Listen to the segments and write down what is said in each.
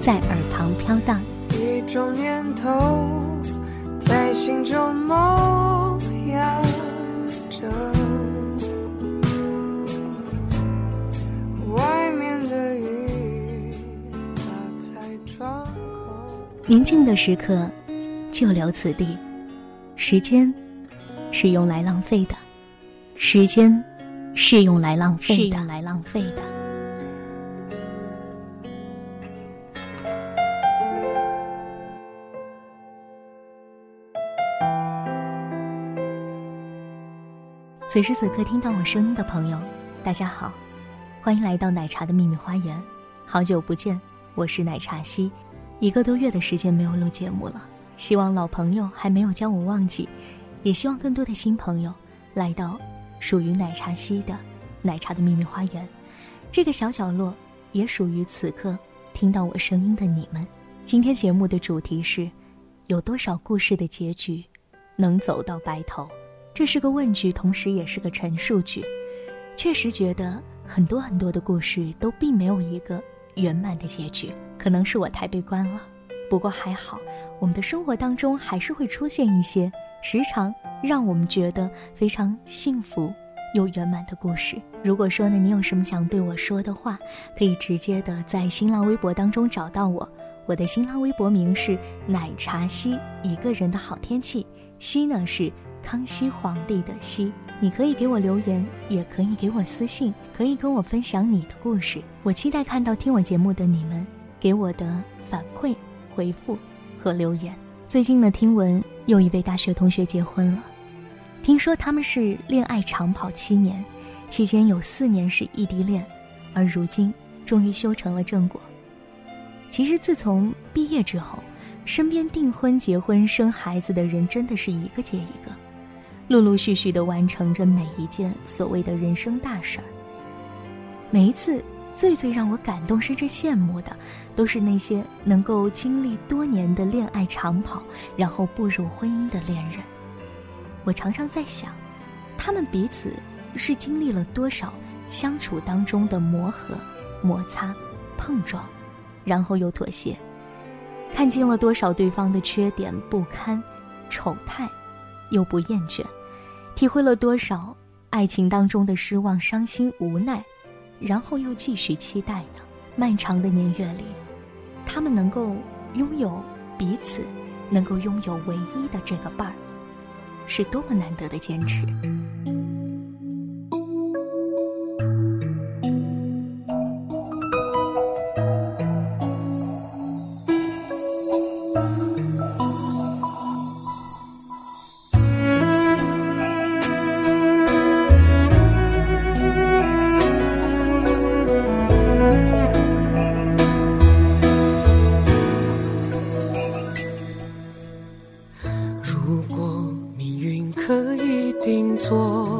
在耳旁飘荡。一种念头在心中萌芽着，外面的雨打在窗口。宁静的时刻，就留此地。时间是用来浪费的，时间是用来浪费的，是用来浪费的。此时此刻听到我声音的朋友，大家好，欢迎来到奶茶的秘密花园。好久不见，我是奶茶西，一个多月的时间没有录节目了。希望老朋友还没有将我忘记，也希望更多的新朋友来到属于奶茶西的奶茶的秘密花园。这个小角落也属于此刻听到我声音的你们。今天节目的主题是：有多少故事的结局能走到白头？这是个问句，同时也是个陈述句。确实觉得很多很多的故事都并没有一个圆满的结局，可能是我太悲观了。不过还好，我们的生活当中还是会出现一些时常让我们觉得非常幸福又圆满的故事。如果说呢，你有什么想对我说的话，可以直接的在新浪微博当中找到我。我的新浪微博名是奶茶西，一个人的好天气。西呢是康熙皇帝的熙。你可以给我留言，也可以给我私信，可以跟我分享你的故事。我期待看到听我节目的你们给我的反馈。回复和留言。最近呢，听闻又一位大学同学结婚了，听说他们是恋爱长跑七年，期间有四年是异地恋，而如今终于修成了正果。其实自从毕业之后，身边订婚、结婚、生孩子的人真的是一个接一个，陆陆续续的完成着每一件所谓的人生大事儿。每一次。最最让我感动甚至羡慕的，都是那些能够经历多年的恋爱长跑，然后步入婚姻的恋人。我常常在想，他们彼此是经历了多少相处当中的磨合、摩擦、碰撞，然后又妥协，看尽了多少对方的缺点不堪、丑态，又不厌倦，体会了多少爱情当中的失望、伤心、无奈。然后又继续期待呢？漫长的年月里，他们能够拥有彼此，能够拥有唯一的这个伴儿，是多么难得的坚持。如果命运可以定做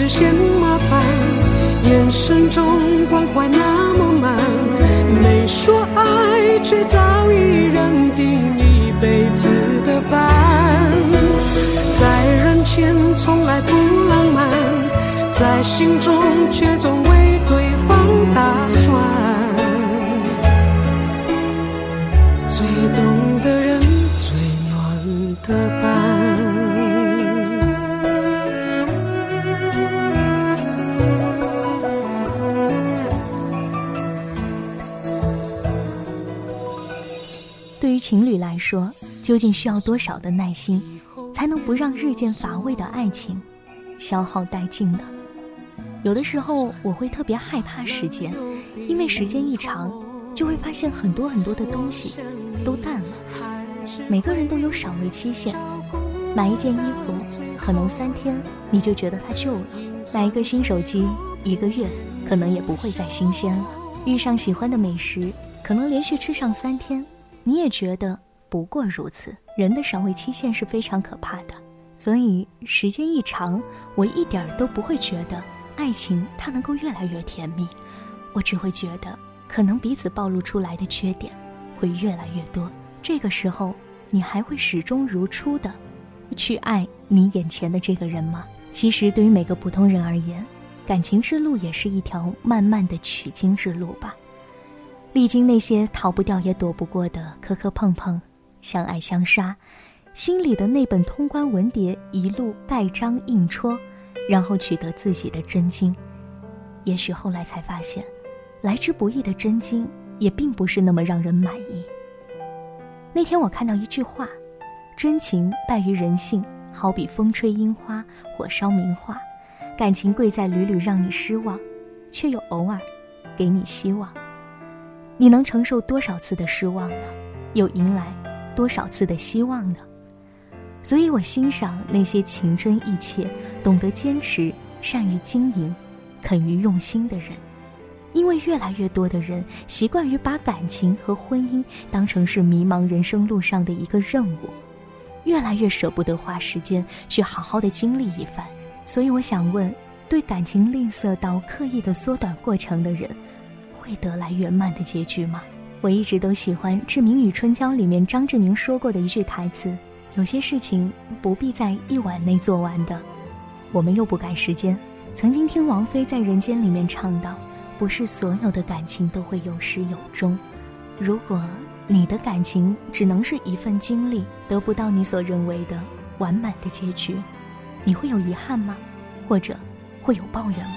只嫌麻烦，眼神中关怀那么满，没说爱，却早已认定一辈子的伴。在人前从来不浪漫，在心中却总为对方打情侣来说，究竟需要多少的耐心，才能不让日渐乏味的爱情消耗殆尽呢？有的时候我会特别害怕时间，因为时间一长，就会发现很多很多的东西都淡了。每个人都有赏味期限，买一件衣服可能三天你就觉得它旧了，买一个新手机一个月可能也不会再新鲜了，遇上喜欢的美食，可能连续吃上三天。你也觉得不过如此。人的赏味期限是非常可怕的，所以时间一长，我一点儿都不会觉得爱情它能够越来越甜蜜，我只会觉得可能彼此暴露出来的缺点会越来越多。这个时候，你还会始终如初的去爱你眼前的这个人吗？其实，对于每个普通人而言，感情之路也是一条漫漫的取经之路吧。历经那些逃不掉也躲不过的磕磕碰碰，相爱相杀，心里的那本通关文牒一路盖章印戳，然后取得自己的真经。也许后来才发现，来之不易的真经也并不是那么让人满意。那天我看到一句话：“真情败于人性，好比风吹樱花，火烧名画。感情贵在屡屡让你失望，却又偶尔给你希望。”你能承受多少次的失望呢？又迎来多少次的希望呢？所以我欣赏那些情真意切、懂得坚持、善于经营、肯于用心的人，因为越来越多的人习惯于把感情和婚姻当成是迷茫人生路上的一个任务，越来越舍不得花时间去好好的经历一番。所以我想问，对感情吝啬到刻意的缩短过程的人。会得来圆满的结局吗？我一直都喜欢《志明与春娇》里面张志明说过的一句台词：“有些事情不必在一晚内做完的，我们又不赶时间。”曾经听王菲在《人间》里面唱到：“不是所有的感情都会有始有终，如果你的感情只能是一份经历，得不到你所认为的完满的结局，你会有遗憾吗？或者会有抱怨吗？”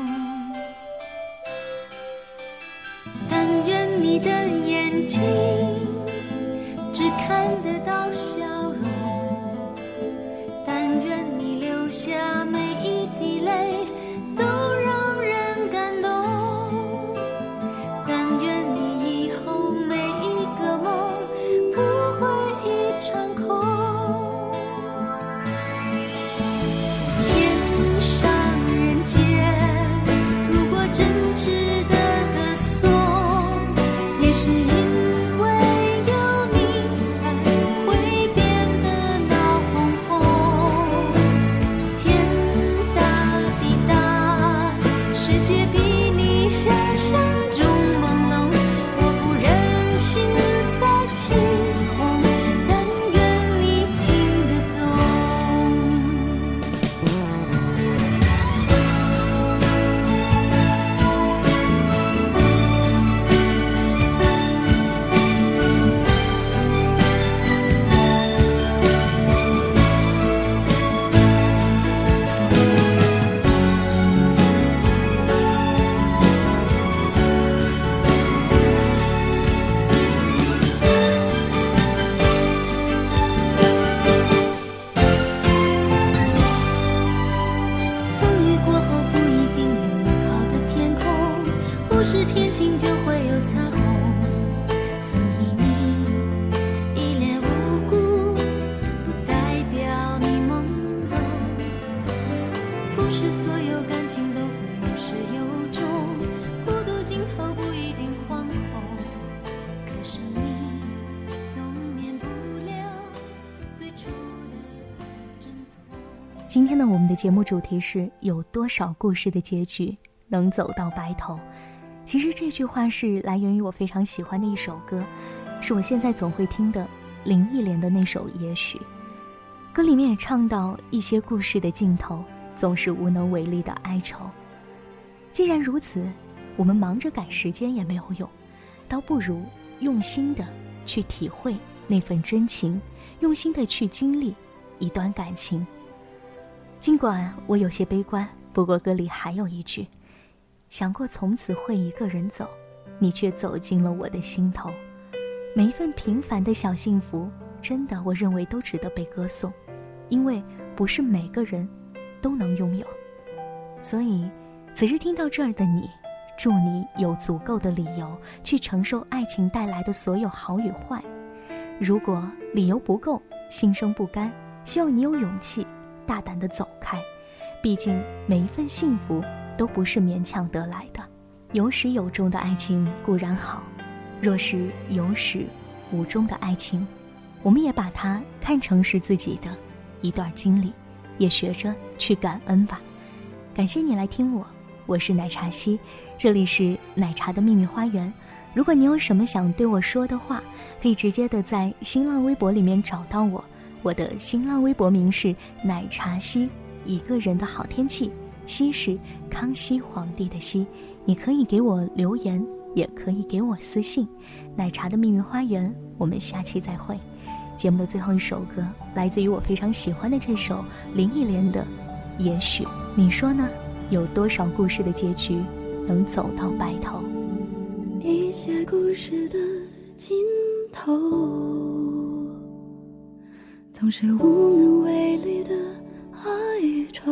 你的眼睛。今天呢，我们的节目主题是有多少故事的结局能走到白头？其实这句话是来源于我非常喜欢的一首歌，是我现在总会听的林忆莲的那首《也许》。歌里面也唱到一些故事的尽头总是无能为力的哀愁。既然如此，我们忙着赶时间也没有用，倒不如用心的去体会那份真情，用心的去经历一段感情。尽管我有些悲观，不过歌里还有一句：“想过从此会一个人走，你却走进了我的心头。”每一份平凡的小幸福，真的我认为都值得被歌颂，因为不是每个人都能拥有。所以，此时听到这儿的你，祝你有足够的理由去承受爱情带来的所有好与坏。如果理由不够，心生不甘，希望你有勇气。大胆的走开，毕竟每一份幸福都不是勉强得来的。有始有终的爱情固然好，若是有始无终的爱情，我们也把它看成是自己的一段经历，也学着去感恩吧。感谢你来听我，我是奶茶西，这里是奶茶的秘密花园。如果你有什么想对我说的话，可以直接的在新浪微博里面找到我。我的新浪微博名是奶茶西，一个人的好天气，西是康熙皇帝的西。你可以给我留言，也可以给我私信。奶茶的秘密花园，我们下期再会。节目的最后一首歌，来自于我非常喜欢的这首林忆莲的《也许》，你说呢？有多少故事的结局能走到白头？一些故事的尽头。总是无能为力的哀愁，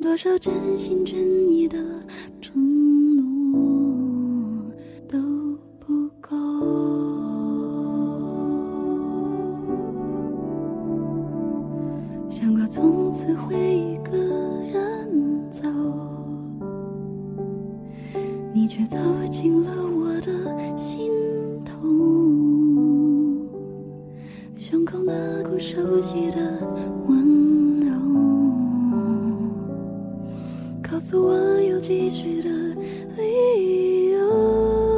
多少真心真意的告诉我有继续的理由。